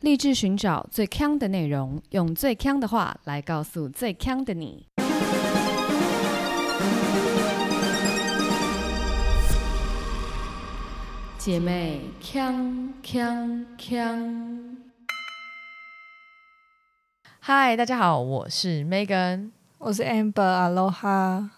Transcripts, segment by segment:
立志寻找最强的内容，用最强的话来告诉最强的你。姐妹，强强强！嗨，大家好，我是 Megan，我是 Amber，Aloha，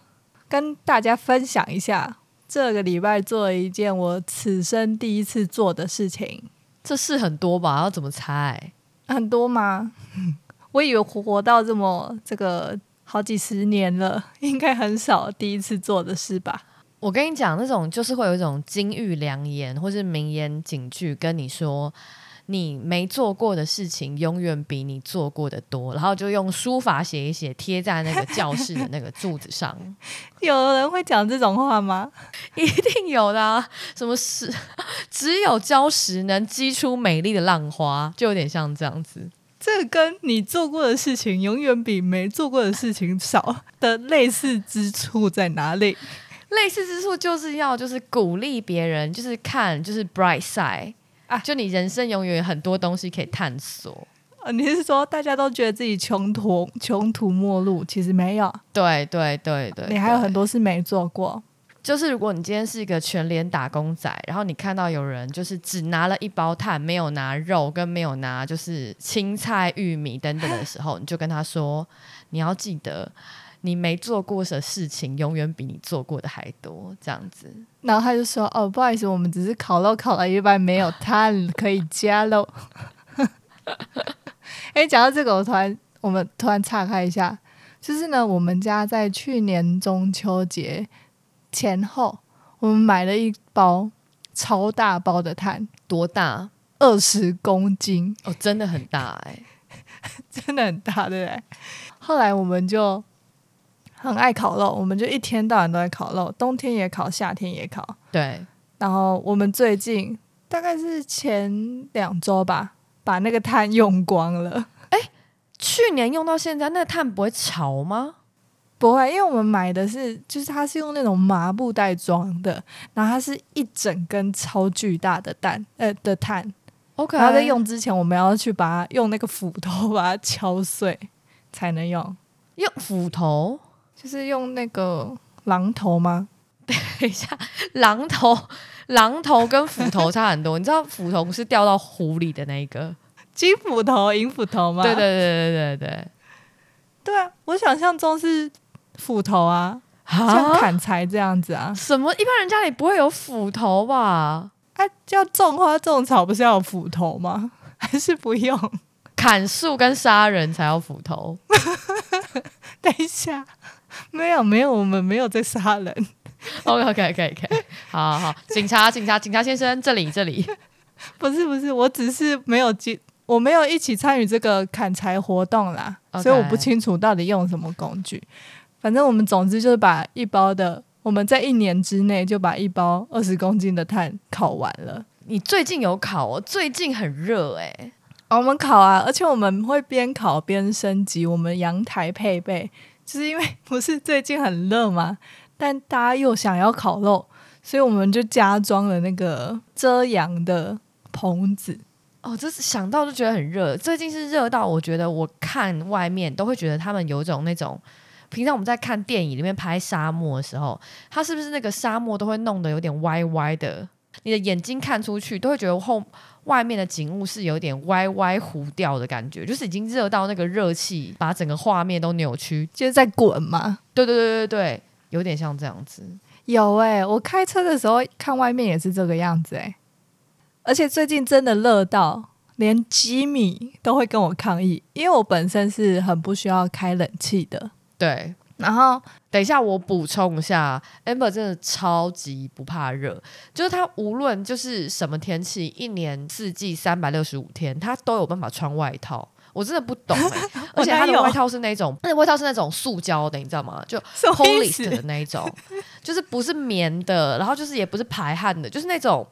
跟大家分享一下这个礼拜做了一件我此生第一次做的事情。这事很多吧？要怎么猜？很多吗？我以为活到这么这个好几十年了，应该很少第一次做的事吧？我跟你讲，那种就是会有一种金玉良言或是名言警句，跟你说你没做过的事情，永远比你做过的多。然后就用书法写一写，贴在那个教室的那个柱子上。有人会讲这种话吗？一定有的啊！什么是只有礁石能激出美丽的浪花，就有点像这样子。这跟你做过的事情永远比没做过的事情少的类似之处在哪里？类似之处就是要就是鼓励别人，就是看就是 bright side 啊，就你人生永远有很多东西可以探索。呃，你是说大家都觉得自己穷途穷途末路，其实没有。对对对对，你还有很多事没做过。就是如果你今天是一个全联打工仔，然后你看到有人就是只拿了一包碳，没有拿肉跟没有拿就是青菜、玉米等等的时候，你就跟他说，你要记得。你没做过的事情，永远比你做过的还多，这样子。然后他就说：“哦，不好意思，我们只是烤肉烤了一半，没有炭可以加喽。”哎，讲到这个，我突然我们突然岔开一下，就是呢，我们家在去年中秋节前后，我们买了一包超大包的碳，多大？二十公斤哦，真的很大哎，真的很大，对不对？后来我们就。很爱烤肉，我们就一天到晚都在烤肉，冬天也烤，夏天也烤。对，然后我们最近大概是前两周吧，把那个炭用光了。哎，去年用到现在，那炭不会潮吗？不会，因为我们买的是，就是它是用那种麻布袋装的，然后它是一整根超巨大的蛋，呃的炭。OK，然后在用之前，我们要去把它用那个斧头把它敲碎才能用。用斧头？就是用那个榔头吗？等一下，榔头，榔头跟斧头差很多。你知道斧头是掉到湖里的那一个金斧头、银斧头吗？对对对对对对对啊！我想象中是斧头啊，像砍柴这样子啊。什么？一般人家里不会有斧头吧？啊，要种花种草不是要有斧头吗？还是不用？砍树跟杀人才要斧头？等一下。没有没有，我们没有在杀人。OK OK OK OK，好好好，警察警察警察先生，这里这里，不是不是，我只是没有进，我没有一起参与这个砍柴活动啦，所以我不清楚到底用什么工具。反正我们总之就是把一包的，我们在一年之内就把一包二十公斤的碳烤完了。你最近有烤哦？最近很热哎，我们烤啊，而且我们会边烤边升级我们阳台配备。就是因为 不是最近很热吗？但大家又想要烤肉，所以我们就加装了那个遮阳的棚子。哦，这是想到就觉得很热。最近是热到我觉得，我看外面都会觉得他们有种那种，平常我们在看电影里面拍沙漠的时候，它是不是那个沙漠都会弄得有点歪歪的？你的眼睛看出去都会觉得后。外面的景物是有点歪歪糊掉的感觉，就是已经热到那个热气把整个画面都扭曲，就是在滚嘛。对对对对对，有点像这样子。有哎，我开车的时候看外面也是这个样子哎。而且最近真的热到连吉米都会跟我抗议，因为我本身是很不需要开冷气的。对。然后等一下，我补充一下，amber 真的超级不怕热，就是他无论就是什么天气，一年四季三百六十五天，他都有办法穿外套。我真的不懂，而且他的外套是那种，那外套是那种塑胶的，你知道吗？就 polyester 的那一种，就是不是棉的，然后就是也不是排汗的，就是那种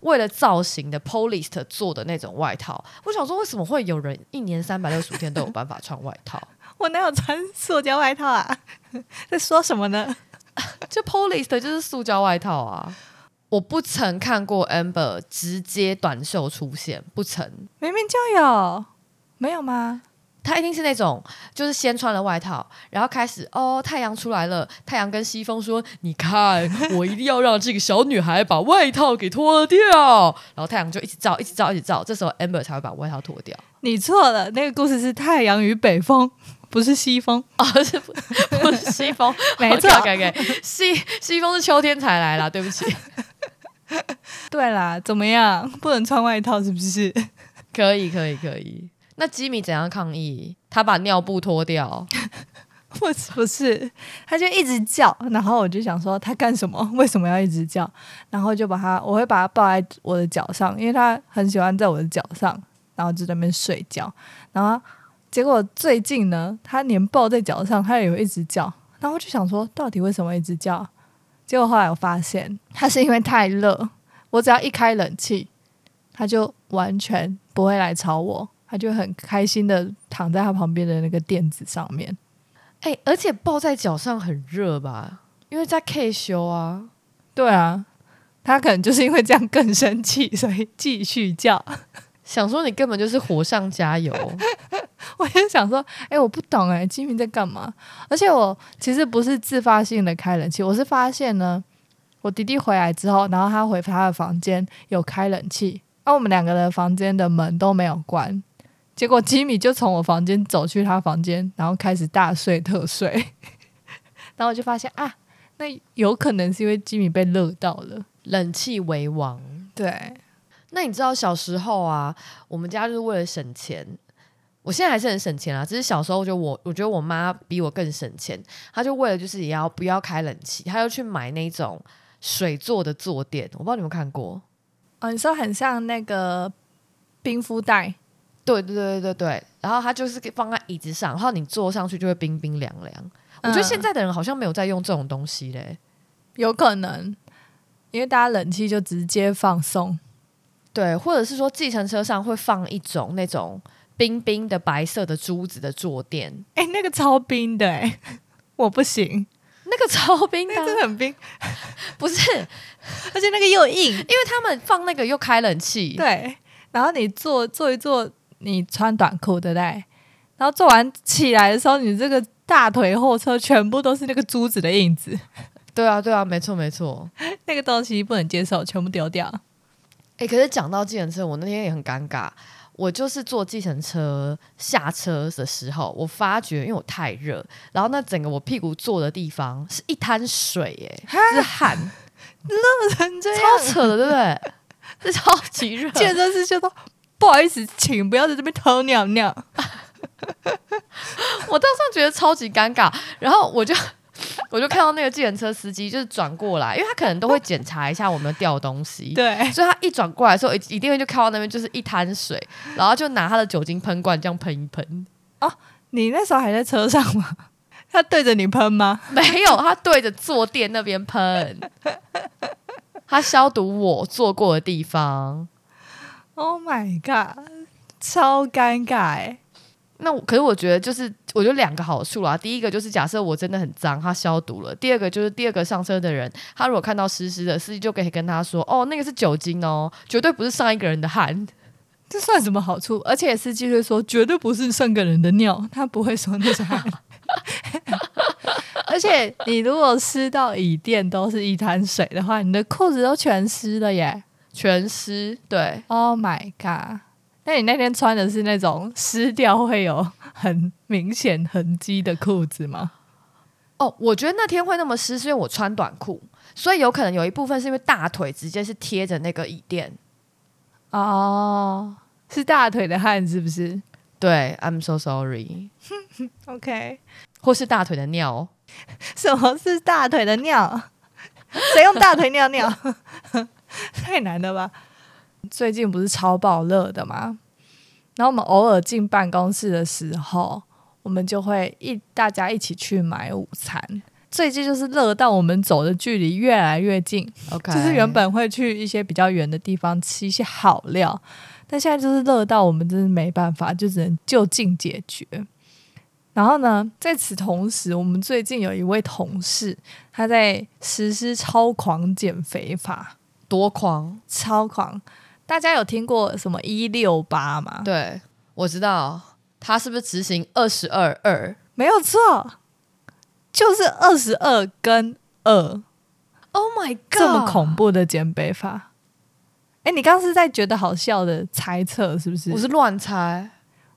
为了造型的 polyester 做的那种外套。我想说，为什么会有人一年三百六十五天都有办法穿外套？我哪有穿塑胶外套啊？在说什么呢？就 polyester 就是塑胶外套啊。我不曾看过 Amber 直接短袖出现，不曾。明明就有，没有吗？他一定是那种，就是先穿了外套，然后开始哦，太阳出来了，太阳跟西风说：“你看，我一定要让这个小女孩把外套给脱掉。”然后太阳就一直照，一直照，一直照，这时候 Amber 才会把外套脱掉。你错了，那个故事是太阳与北风，不是西风。哦，是不不是西风？没错 k OK，西西风是秋天才来啦，对不起。对啦，怎么样？不能穿外套是不是？可以，可以，可以。那吉米怎样抗议？他把尿布脱掉。不是不是，他就一直叫，然后我就想说他干什么？为什么要一直叫？然后就把他，我会把他抱在我的脚上，因为他很喜欢在我的脚上，然后就在那边睡觉。然后结果最近呢，他连抱在脚上，他也会一直叫。然后我就想说，到底为什么一直叫？结果后来我发现，他是因为太热，我只要一开冷气，他就完全不会来吵我，他就很开心的躺在他旁边的那个垫子上面。哎、而且抱在脚上很热吧？因为在 K 修啊。对啊，他可能就是因为这样更生气，所以继续叫。想说你根本就是火上加油。我就想说，哎、我不懂哎、金明在干嘛？而且我其实不是自发性的开冷气，我是发现呢，我弟弟回来之后，然后他回他的房间有开冷气，而、我们两个的房间的门都没有关。结果吉米就从我房间走去他房间，然后开始大睡特睡。然后我就发现啊，那有可能是因为吉米被热到了。冷气为王。对，那你知道小时候啊，我们家就是为了省钱，我现在还是很省钱啊，只是小时候就我我觉得我妈比我更省钱，她就为了就是也要不要开冷气，她就去买那种水做的坐垫，我不知道你们有没有看过。哦，你说很像那个冰敷袋，对对对对对，然后它就是放在椅子上，然后你坐上去就会冰冰凉凉。我觉得嗯现在的人好像没有在用这种东西嘞。有可能，因为大家冷气就直接放松。对，或者是说计程车上会放一种那种冰冰的白色的珠子的坐垫，哎、那个超冰的哎、我不行，那个超冰的啊、那个真的很冰，不是，而且那个又硬。因为他们放那个又开冷气，对，然后你坐坐一坐，你穿短裤对不对？然后做完起来的时候，你这个大腿后侧全部都是那个珠子的印子，对啊对啊，没错没错。那个东西不能接受，全部丢掉。哎、可是讲到计程车，我那天也很尴尬。我就是坐计程车下车的时候，我发觉因为我太热，然后那整个我屁股坐的地方是一滩水、哎，是汗，成这样超扯的，对不对？是超级 热。健身师就说：“不好意思，请不要在这边偷尿尿。我当时觉得超级尴尬，然后我就我就看到那个计程车司机就是转过来，因为他可能都会检查一下我们掉东”西，对，所以他一转过来的时候，一一定会就看到那边就是一滩水，然后就拿他的酒精喷罐这样喷一喷。哦你那时候还在车上吗？他对着你喷吗？没有，他对着坐垫那边喷，他消毒我坐过的地方。Oh my god，超尴尬哎！那可是我觉得就是，我觉得两个好处啦。第一个就是假设我真的很脏，他消毒了；第二个就是第二个上车的人，他如果看到湿湿的，司机就可以跟他说：“哦，那个是酒精哦，绝对不是上一个人的汗。这算什么好处？而且司机会说绝对不是上个人的尿，他不会说那是汗。而且你如果湿到椅垫都是一滩水的话，你的裤子都全湿了耶全湿。”对，！Oh my god！那你那天穿的是那种湿掉会有很明显痕迹的裤子吗？哦，我觉得那天会那么湿，是因为我穿短裤，所以有可能有一部分是因为大腿直接是贴着那个椅垫。哦，是大腿的汗是不是对，I'm so sorry，？OK，或是大腿的尿。什么是大腿的尿？谁用大腿尿尿？太难了吧！最近不是超爆热的吗？然后我们偶尔进办公室的时候，我们就会一大家一起去买午餐。最近就是热到我们走的距离越来越近，OK，就是原本会去一些比较远的地方吃一些好料，但现在就是热到我们真是没办法，就只能就近解决。然后呢，在此同时，我们最近有一位同事，他在实施超狂减肥法。多狂。超狂。大家有听过什么一六八吗？对，我知道他是不是执行二十二二？没有错，就是二十二跟二 Oh my god，这么恐！怖的减肥法。哎，你刚刚是在觉得好笑的猜测是不是？我是乱猜。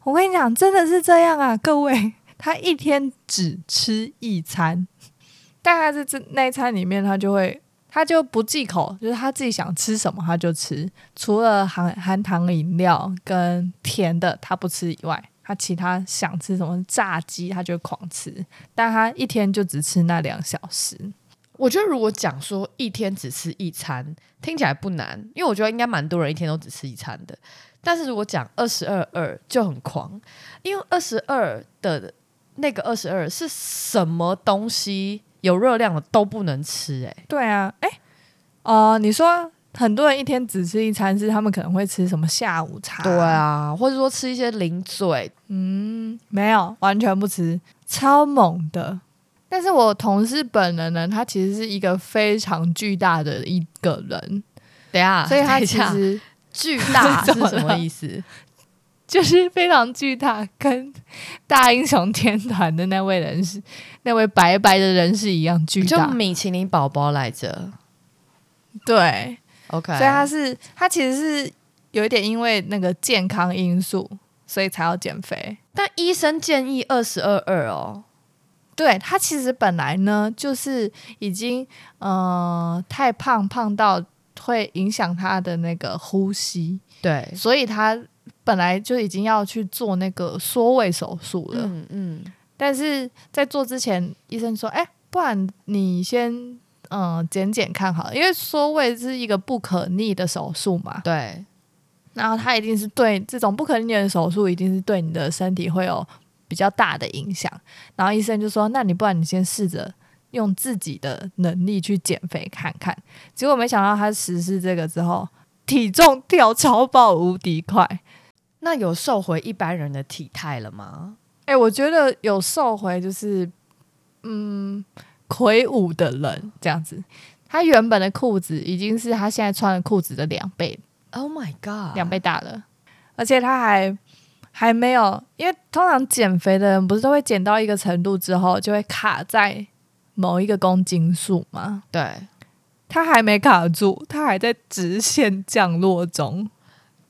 我跟你讲，真的是这样啊，各位，他一天只吃一餐，大概是这那一餐里面，他就会他就不忌口，就是他自己想吃什么他就吃，除了含含糖饮料跟甜的他不吃以外，他其他想吃什么炸鸡他就狂吃，但他一天就只吃那两小时。我觉得如果讲说一天只吃一餐，听起来不难，因为我觉得应该蛮多人一天都只吃一餐的。但是如果讲二十二二就很狂，因为二十二的那个二十二是什么东西有热量的都不能吃、欸，对啊，哎，哦、你说很多人一天只吃一餐，是他们可能会吃什么下午茶？对，啊，或者说吃一些零嘴，嗯，没有，完全不吃，超猛的。但是我同事本人呢，他其实是一个非常巨大的一个人，等一下，所以他其实 巨大是 什么意思？就是非常巨大，跟大英雄天团的那位人士，那位白白的人士一样巨大。就。米其林宝宝来着。对，，OK，所以他是他其实是有一点因为那个健康因素，所以才要减肥。但医生建议二十二二哦，对他其实本来呢，就是已经呃太胖，胖到会影响他的那个呼吸，对，所以他本来就已经要去做那个缩胃手术了。嗯嗯，但是在做之前，医生说：“哎、不然你先嗯、呃减减看好了，因为缩胃是一个不可逆的手术嘛。对，然后它一定是对这种不可逆的手术，一定是对你的身体会有比较大的影响。然后医生就说：那你不然你先试着用自己的能力去减肥看看。结果没想到他实施这个之后，体重掉超爆无敌快。那有瘦回一般人的体态了吗？哎、我觉得有瘦回就是嗯魁梧的人这样子。他原本的裤子已经是他现在穿的裤子的两倍 Oh my god！两倍大了，而且他还还没有，因为通常减肥的人不是都会减到一个程度之后就会卡在某一个公斤数吗？对，他还没卡住，他还在直线降落中。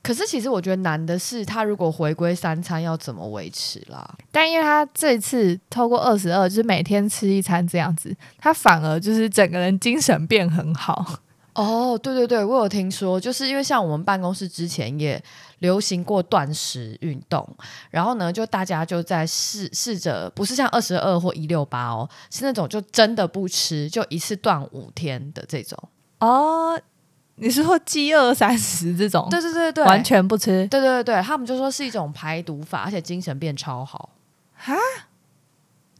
可是其实我觉得难的是，他如果回归三餐要怎么维持啦？但因为他这次透过二十二，就是每天吃一餐这样子，他反而就是整个人精神变很好。哦，对对对，我有听说，就是因为像我们办公室之前也流行过断食运动，然后呢，就大家就在试试着，不是像二十二或一六八哦，是那种就真的不吃，就一次断五天的这种。哦，你是说饥饿三十这种？对对对对，完全不吃。对对对，他们就说是一种排毒法，而且精神变超好。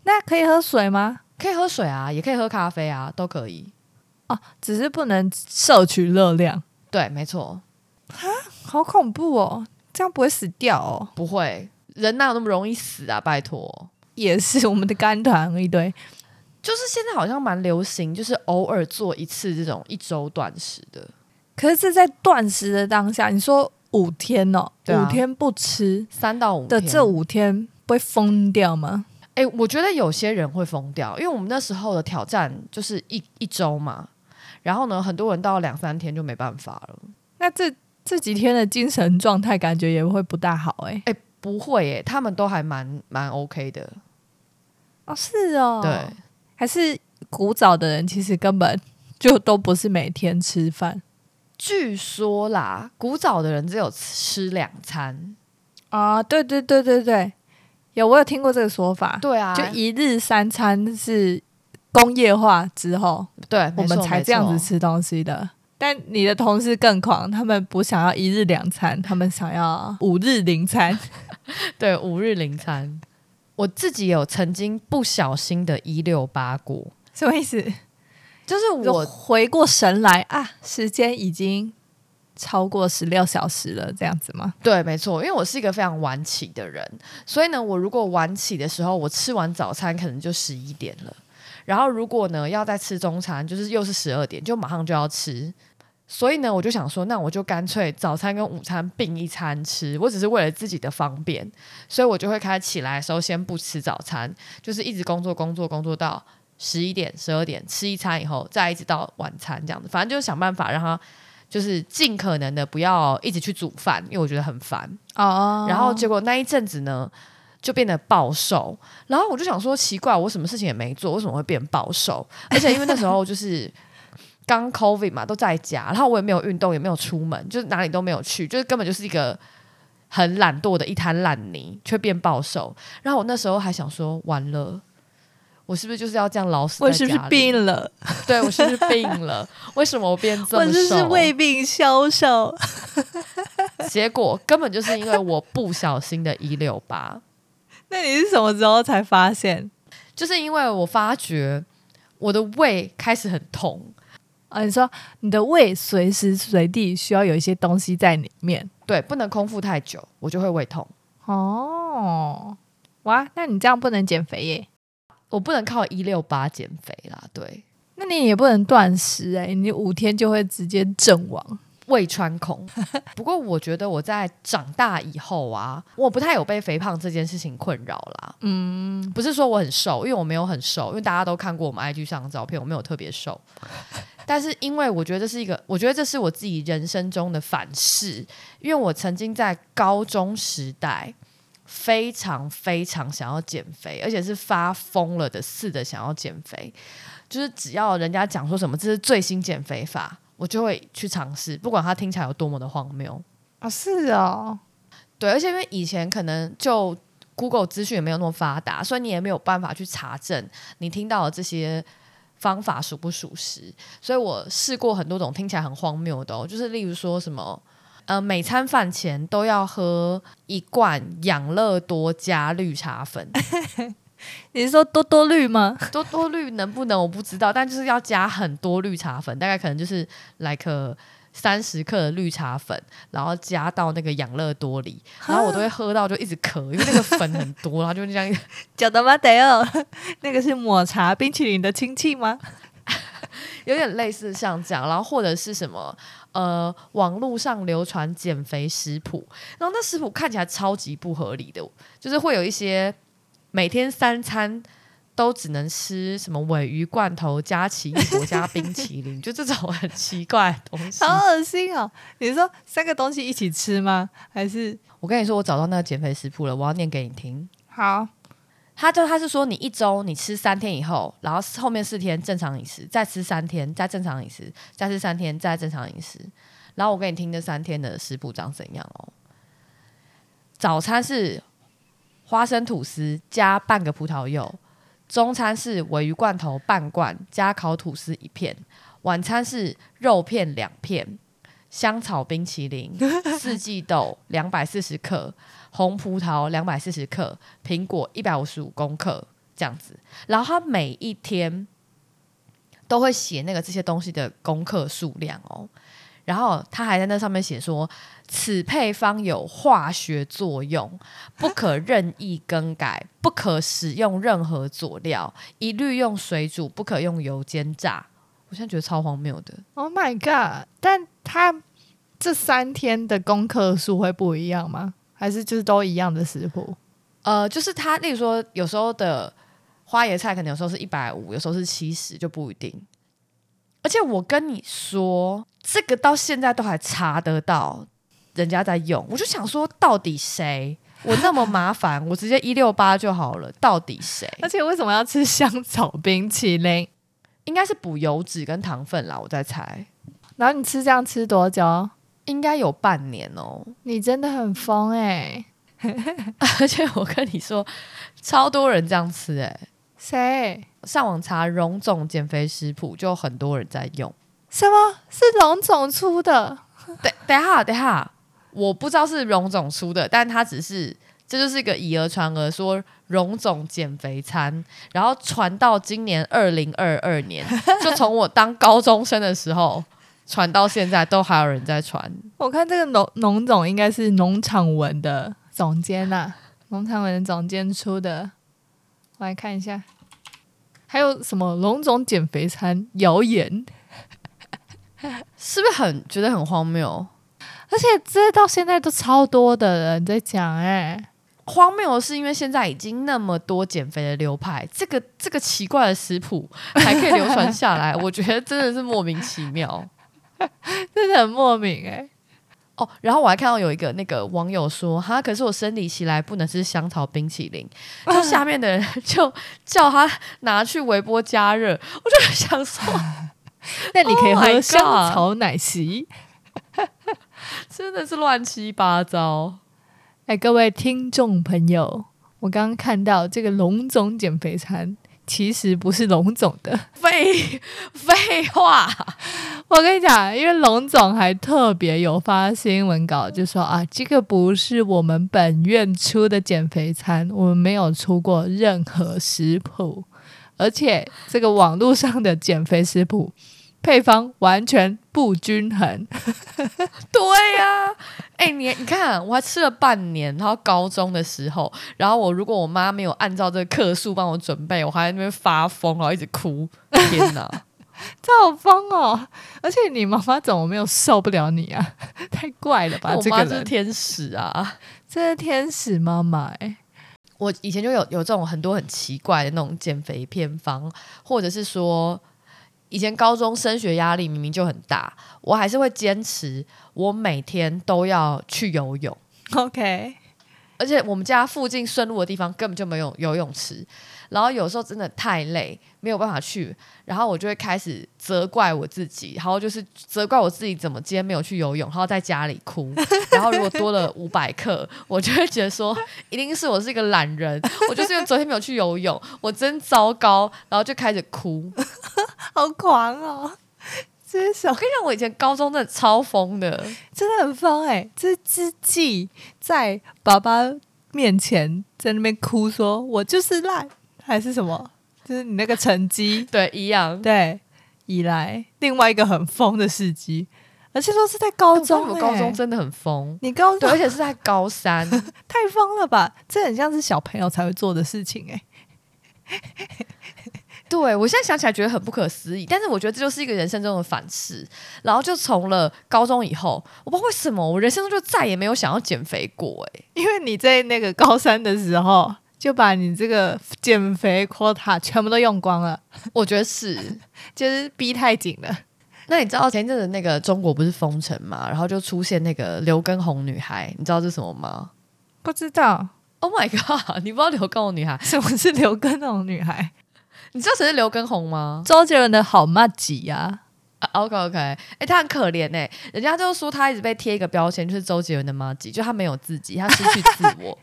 那可以喝水吗？可以喝水啊，也可以喝咖啡啊，都可以。哦，只是不能摄取热量。对，没错，好恐怖哦！这样不会死掉哦？不会，人哪有那么容易死啊？拜托，也是我们的肝团一堆。就是现在好像蛮流行，就是偶尔做一次这种一周断食的。可是是在断食的当下，你说五天哦，五天不吃三到五天。的这五天不会疯掉吗？哎、我觉得有些人会疯掉，因为我们那时候的挑战就是一一周嘛，然后呢，很多人到两三天就没办法了。那这这几天的精神状态感觉也会不大好哎、哎、不会耶，他们都还蛮蛮 OK 的。哦，是哦，对，还是古早的人其实根本就都不是每天吃饭据说啦，古早的人只有吃两餐。啊。对对对对对，有我有听过这个说法，对啊，就一日三餐是工业化之后，对，我们才这样子。吃东西的。但你的同事更狂，他们不想要一日两餐，他们想要五日零餐。对，五日零餐。我自己有曾经不小心的一六八过，什么意思？就是我我回过神来啊，时间已经超过十六小时了，这样子吗？对，没错，因为我是一个非常晚起的人，所以呢，我如果晚起的时候，我吃完早餐可能就十一点了，然后如果呢要再吃中餐，就是又是十二点，就马上就要吃，所以呢，我就想说，那我就干脆早餐跟午餐并一餐吃。我只是为了自己的方便，所以我就会开始起来的时候先不吃早餐，就是一直工作工作工作到十一点、十二点吃一餐以后，再一直到晚餐这样子。反正就是想办法让他就是尽可能的不要一直去煮饭，因为我觉得很烦。哦然后结果那一阵子呢，就变得暴瘦。然后我就想说，奇怪，我什么事情也没做，为什么会变暴瘦？而且因为那时候就是 刚 COVID 嘛，都在家，然后我也没有运动，也没有出门，就是哪里都没有去，就是根本就是一个很懒惰的一滩烂泥，却变暴瘦。然后我那时候还想说，完了。我是不是就是要这样老死在我是不是？病了？对我是不是病了？为什么我变这么瘦？我是不是胃病消瘦？结果根本就是因为我不小心的一六八。那你是什么时候才发现？就是因为我发觉我的胃开始很痛，啊，你说你的胃随时随地需要有一些东西在里面对，不能空腹太久，我就会胃痛。哦。哇，那你这样不能减肥耶？我不能靠一六八减肥啦，对，那你也不能断食哎，你五天就会直接阵亡。胃穿孔。不过我觉得我在长大以后啊，我不太有被肥胖这件事情困扰啦。嗯，不是说我很瘦，因为我没有很瘦，因为大家都看过我们 IG 上的照片，我没有特别瘦。但是因为我觉得这是一个，我觉得这是我自己人生中的反噬，因为我曾经在高中时代非常非常想要减肥，而且是发疯了的似的想要减肥，就是只要人家讲说什么这是最新减肥法，我就会去尝试，不管它听起来有多么的荒谬。哦，是哦，对，而且因为以前可能就 Google 资讯也没有那么发达，所以你也没有办法去查证你听到的这些方法属不属实。所以我试过很多种听起来很荒谬的、哦，就是例如说什么。呃，每餐饭前都要喝一罐养乐多加绿茶粉，你是说多多绿吗？多多绿能不能我不知道，但就是要加很多绿茶粉，大概可能就是来个三十克的绿茶粉，然后加到那个养乐多里，然后我都会喝到就一直咳，因为那个粉很多，然后就这样叫 的吗？得哦，那个是抹茶冰淇淋的亲戚吗？有点类似像这样，然后或者是什么呃，网络上流传减肥食谱，然后那食谱看起来超级不合理的，就是会有一些每天三餐都只能吃什么尾鱼罐头加奇异果加冰淇淋，就这种很奇怪的东西。好恶心哦！你是说三个东西一起吃吗？还是我跟你说，我找到那个减肥食谱了，我要念给你听。好？他就他是说，你一周你吃三天以后，然后后面四天正常饮食，再吃三天，再正常饮食，再吃三天，再正常饮食。然后我给你听这三天的食谱长怎样哦。早餐是花生吐司加半个葡萄柚，中餐是尾鱼罐头半罐加烤吐司一片，晚餐是肉片两片，香草冰淇淋、四季豆两百四十克。红葡萄两百四十克，苹果一百五十五公克这样子。然后他每一天都会写那个这些东西的功课数量哦。然后他还在那上面写说，此配方有化学作用，不可任意更改，不可使用任何佐料，一律用水煮，不可用油煎炸。我现在觉得超荒谬的。Oh my god！但他这三天的功课数会不一样吗？还是就是都一样的食谱？呃，就是他，例如说，有时候的花椰菜可能有时候是一百五，有时候是七十，就不一定。而且我跟你说，这个到现在都还查得到人家在用，我就想说，到底谁？我那么麻烦，我直接一六八就好了。到底谁？而且为什么要吃香草冰淇淋？应该是补油脂跟糖分啦，我在猜。然后你吃这样吃多久？应该有半年哦、你真的很疯哎、而且我跟你说，超多人这样吃诶、谁？上网查荣总减肥食谱，就很多人在用。什么是荣总出的？等等一下，等一下，我不知道是荣总出的，但他只是这就是一个以讹传讹，说荣总减肥餐，然后传到今年二零二二年，就从我当高中生的时候传到现在，都还有人在传。我看这个农农总应该是农场文的总监呐、农场文的总监出的。我来看一下，还有什么龙总减肥餐谣言？是不是很觉得很荒谬？而且这到现在都超多的人在讲、哎，荒谬是，因为现在已经那么多减肥的流派，这个这个奇怪的食谱还可以流传下来，我觉得真的是莫名其妙。真的很莫名哎、哦，然后我还看到有一个那个网友说，哈，可是我生理期来不能吃香草冰淇淋，就下面的人就叫他拿去微波加热，我就想说，那你可以 Oh 喝香草奶昔。真的是乱七八糟。哎，各位听众朋友，我刚刚看到这个龙总减肥餐，其实不是龙总的。废废话，我跟你讲，因为龙总还特别有发新闻稿，就说啊，这个不是我们本院出的减肥餐，我们没有出过任何食谱，而且这个网络上的减肥食谱配方完全不均衡。对呀、哎、你你看，我还吃了半年，然后高中的时候，然后我如果我妈没有按照这个克数帮我准备，我还在那边发疯，然后一直哭。天哪！这好疯哦！而且你妈妈怎么没有受不了你啊？太怪了吧！我妈就是这个人天使啊！这是天使妈妈哎、我以前就有有这种很多很奇怪的那种减肥偏方，或者是说，以前高中升学压力明明就很大，我还是会坚持，我每天都要去游泳。OK，而且我们家附近顺路的地方根本就没有游泳池，然后有时候真的太累，没有办法去，然后我就会开始责怪我自己，然后就是责怪我自己怎么今天没有去游泳，然后在家里哭，然后如果多了五百克，我就会觉得说一定是我是一个懒人，我就是因为昨天没有去游泳，我真糟糕，然后就开始哭。好狂哦！这是什么我跟你讲，我以前高中真的超疯的，真的很疯哎、这之际在爸爸面前在那边哭说，我就是烂，还是什么？就是你那个成绩，对，一样。对，以来另外一个很疯的事迹，而且说是在高中、我欸，高中真的很疯，你高中而且是在高三。太疯了吧？这很像是小朋友才会做的事情哎、对我现在想起来觉得很不可思议，但是我觉得这就是一个人生中的反思。然后就从了高中以后，我不知道为什么我人生中就再也没有想要减肥过、欸。因为你在那个高三的时候就把你这个减肥 quota 全部都用光了，我觉得是。就是逼太紧了。那你知道前一阵子那个中国不是封城嘛，然后就出现那个刘畊宏女孩，你知道是什么吗不知道？Oh my god！你不知道刘畊宏女孩？什么是刘畊宏女孩，你知道谁是刘畊宏吗？周杰伦的好妈吉呀、啊，OK OK，哎、他很可怜哎、人家就说他一直被贴一个标签，就是周杰伦的妈吉，就他没有自己，他失去自我。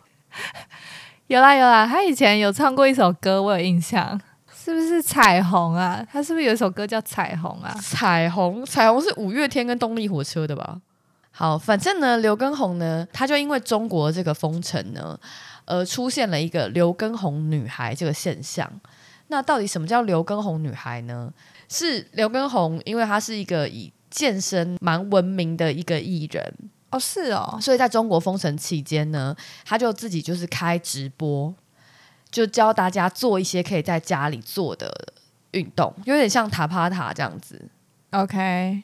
有啦有啦，他以前有唱过一首歌，我有印象，是不是彩虹啊？他是不是有一首歌叫彩虹啊？彩虹，彩虹是五月天跟动力火车的吧？好，反正呢，刘畊宏呢，他就因为中国这个封城呢，呃，出现了一个刘畊宏女孩这个现象。那到底什么叫刘畊宏女孩呢？是刘畊宏，因为她是一个以健身蛮闻名的一个艺人，哦，是哦，所以在中国封城期间呢，他就自己就是开直播，就教大家做一些可以在家里做的运动，有点像塔帕塔这样子。OK，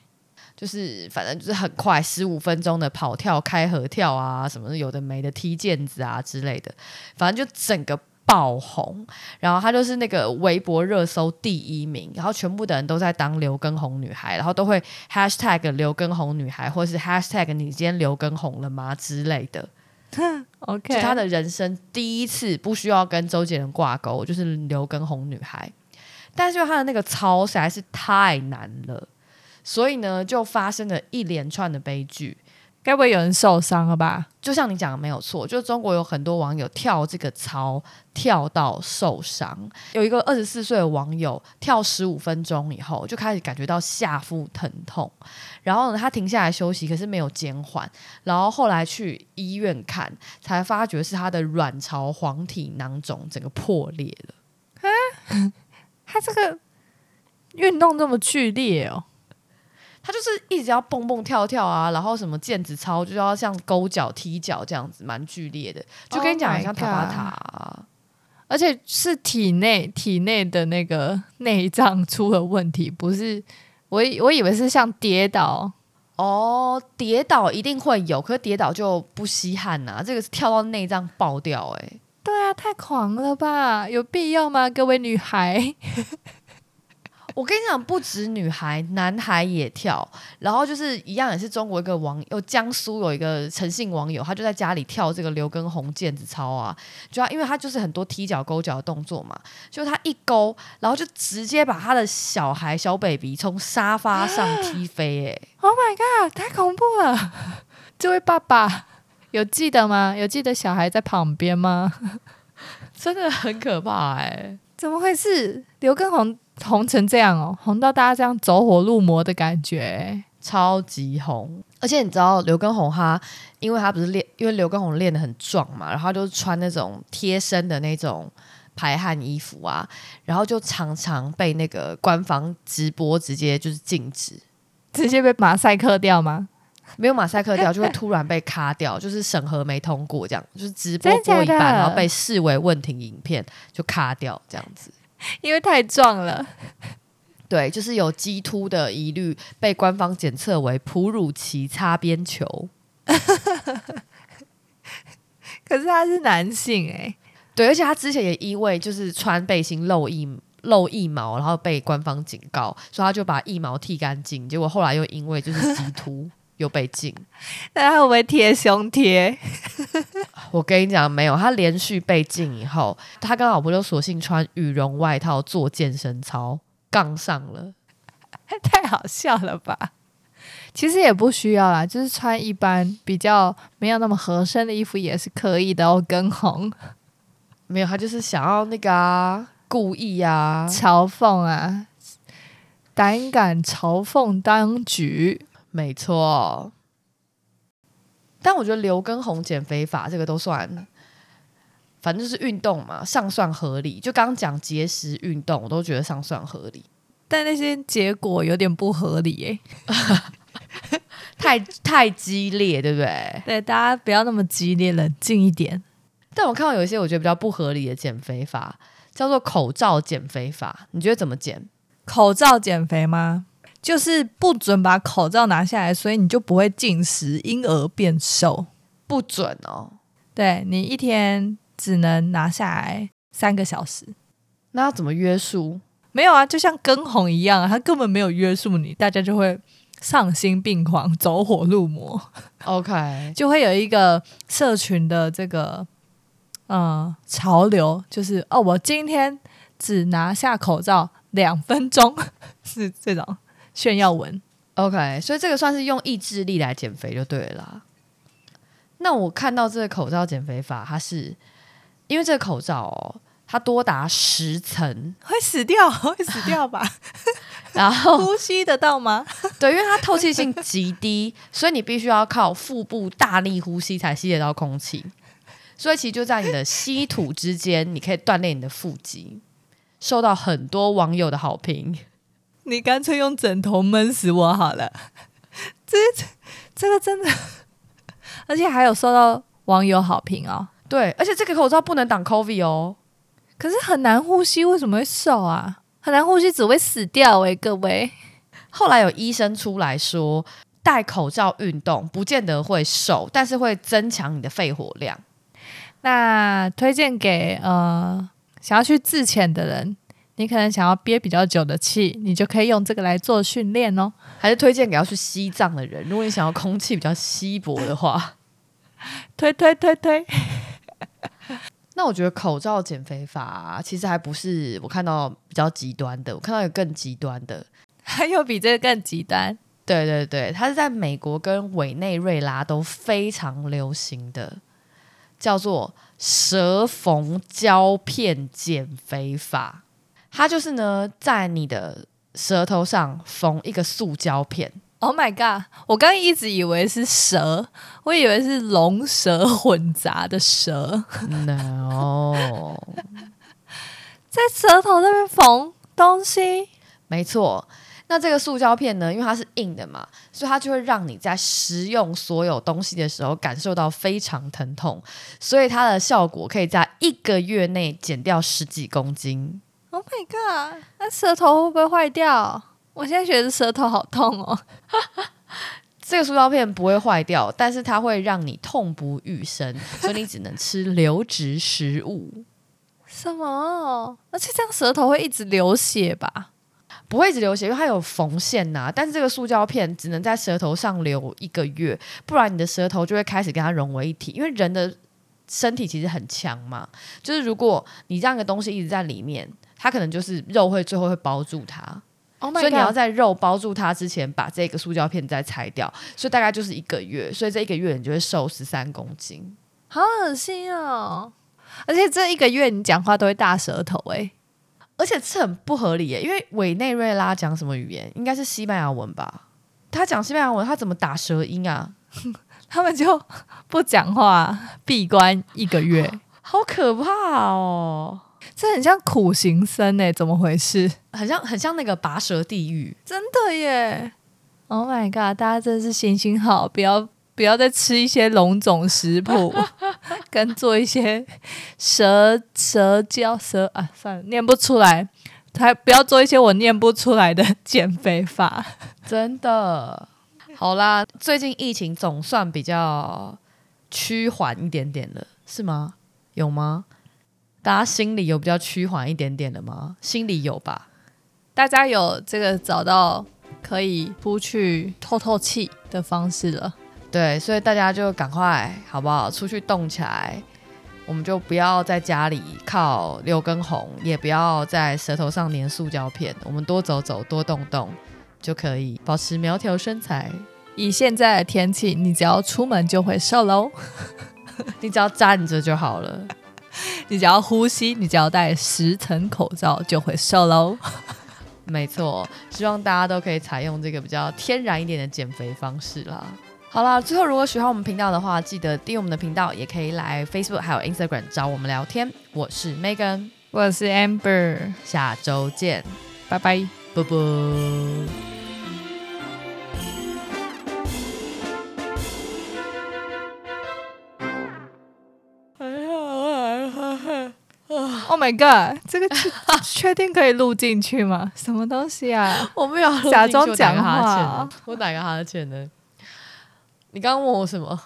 就是反正就是很快，十五分钟的跑跳、开合跳啊，什么有的没的踢毽子啊之类的，反正就整个爆红。然后她就是那个微博热搜第一名，然后全部的人都在当刘畊宏女孩，然后都会 hashtag 刘畊宏女孩，或是 hashtag 你今天刘畊宏了吗之类的。OK，就她的人生第一次不需要跟周杰伦挂钩，就是刘畊宏女孩。但是她的那个操实在是太难了，所以呢，就发生了一连串的悲剧。该不会有人受伤了吧？就像你讲的没有错，就中国有很多网友跳这个操跳到受伤，有一个二十四岁的网友跳十五分钟以后就开始感觉到下腹疼痛，然后呢他停下来休息，可是没有减缓，然后后来去医院看，才发觉是他的卵巢黄体囊肿整个破裂了。他这个运动这么剧烈哦，他就是一直要蹦蹦跳跳啊，然后什么毽子操就要像勾脚踢脚这样子，蛮剧烈的。就跟你讲，Oh 像塔巴塔啊、而且是体内体内的那个内脏出了问题，不是。我以我以为是像跌倒，哦，跌倒一定会有，可是跌倒就不稀罕呐、这个是跳到内脏爆掉、欸，对啊，太狂了吧？有必要吗？各位女孩，我跟你讲，不止女孩，男孩也跳。然后就是一样，也是中国一个网友，江苏有一个诚信网友，他就在家里跳这个刘畊宏毽子操啊，就他因为他就是很多踢脚勾脚的动作嘛，就他一勾，然后就直接把他的小孩小 baby 从沙发上踢飞、欸，Oh my god，太恐怖了！这位爸爸有记得吗？有记得小孩在旁边吗？真的很可怕哎、怎么回事？刘畊宏红成这样哦，红到大家这样走火入魔的感觉。超级红。而且你知道刘畊宏他，因为他不是练，因为刘畊宏练得很壮嘛，然后他就穿那种贴身的那种排汗衣服啊，然后就常常被那个官方直播直接就是禁止，直接被马赛克掉吗？没有马赛克掉，就会突然被卡掉，就是审核没通过，这样就是直播真的假的播一半，然后被视为问题影片就卡掉这样子。因为太壮了。对，就是有鸡突的疑虑，被官方检测为哺乳期擦边球。可是他是男性哎、对，而且他之前也因为就是穿背心露一露一毛，然后被官方警告，所以他就把一毛剃干净。结果后来又因为就是鸡突又被禁。那他会不会贴胸贴？我跟你讲，没有，他连续被禁以后，他跟老婆就索性穿羽绒外套做健身操，杠上了。太好笑了吧？其实也不需要啦，就是穿一般比较没有那么合身的衣服也是可以的哦。跟红没有，他就是想要那个啊，故意啊，嘲讽啊，胆敢嘲讽当局，没错。但我觉得刘畊宏减肥法这个都算，反正就是运动嘛，尚算合理。就刚刚讲节食运动，我都觉得尚算合理。但那些结果有点不合理耶、太 太激烈，对不对？对，大家不要那么激烈，冷静一点。但我看到有一些我觉得比较不合理的减肥法，叫做口罩减肥法。你觉得怎么减？口罩减肥吗？就是不准把口罩拿下来，所以你就不会进食，因而变瘦。不准哦。对你一天只能拿下来三个小时。那要怎么约束？没有啊，就像跟红一样、啊，他根本没有约束你，大家就会丧心病狂、走火入魔，OK，就会有一个社群的这个嗯潮流，就是哦，我今天只拿下口罩两分钟，是这种炫耀文。OK，所以这个算是用意志力来减肥就对了啦。那我看到这个口罩减肥法，它是因为这个口罩哦，它多达十层，会死掉，会死掉吧？然后呼吸得到吗？对，因为它透气性极低，所以你必须要靠腹部大力呼吸才吸得到空气。所以其实就在你的吸吐之间，你可以锻炼你的腹肌，受到很多网友的好评。你干脆用枕头闷死我好了。这这个真的，而且还有受到网友好评哦。对，而且这个口罩不能挡 COVID 哦。可是很难呼吸，为什么会瘦啊？很难呼吸只会死掉诶、各位。后来有医生出来说，戴口罩运动不见得会瘦，但是会增强你的肺活量。那推荐给呃想要去自潜的人，你可能想要憋比较久的气，你就可以用这个来做训练哦。还是推荐给要去西藏的人，如果你想要空气比较稀薄的话，推推推推，那我觉得口罩减肥法、啊、其实还不是我看到比较极端的，我看到有更极端的。还有比这个更极端。对对对，它是在美国跟委内瑞拉都非常流行的，叫做舌缝胶片减肥法。它就是呢，在你的舌头上缝一个塑胶片，Oh my god！我刚刚一直以为是蛇，我以为是龙蛇混杂的蛇，no，在舌头那边缝东西。没错。那这个塑胶片呢，因为它是硬的嘛，所以它就会让你在食用所有东西的时候感受到非常疼痛，所以它的效果可以在一个月内减掉十几公斤。Oh my god！那舌头会不会坏掉？我现在觉得舌头好痛哦。这个塑胶片不会坏掉，但是它会让你痛不欲生，所以你只能吃流质食物，什么？而且这样舌头会一直流血吧？不会一直流血，因为它有缝线呐、但是这个塑胶片只能在舌头上留一个月，不然你的舌头就会开始跟它融为一体。因为人的身体其实很强嘛，就是如果你这样的东西一直在里面，它可能就是肉会最后会包住它。Oh 所以你要在肉包住它之前，把这个塑胶片再拆掉，所以大概就是一个月，所以这一个月你就会瘦十三公斤。好恶心哦！而且这一个月你讲话都会大舌头哎、而且这很不合理耶，因为委内瑞拉讲什么语言？应该是西班牙文吧？他讲西班牙文，他怎么打舌音啊？他们就不讲话，闭关一个月，好可怕哦！这很像苦行僧哎、怎么回事？很像很像那个拔舌地狱。真的耶！Oh my god，大家真是心情好，不要不要再吃一些龙种食谱，跟做一些蛇蛇胶蛇啊，算了，念不出来，还不要做一些我念不出来的减肥法。真的。好啦，最近疫情总算比较趋缓一点点了，是吗？有吗？大家心里有比较趋缓一点点的吗？心里有吧？大家有这个找到可以出去透透气的方式了。对，所以大家就赶快好不好？出去动起来，我们就不要在家里靠六根红，也不要在舌头上粘塑胶片，我们多走走，多动动，就可以保持苗条身材。以现在的天气，你只要出门就会瘦喽。你只要站着就好了。你只要呼吸，你只要戴十层口罩就会瘦喽。没错，希望大家都可以采用这个比较天然一点的减肥方式啦。好啦，最后如果喜欢我们频道的话，记得订阅我们的频道，也可以来 Facebook 还有 Instagram 找我们聊天。我是 Megan，我是 Amber，下周见，拜拜。啵啵。Oh my god，这个确确定可以录进去吗？什么东西啊？我没有假装讲讲哈欠话，我打个哈欠呢。你刚刚问我什么？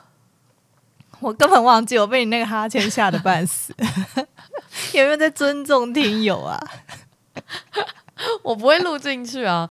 我根本忘记，我被你那个哈欠吓得半死。有没有在尊重听友啊？我不会录进去啊。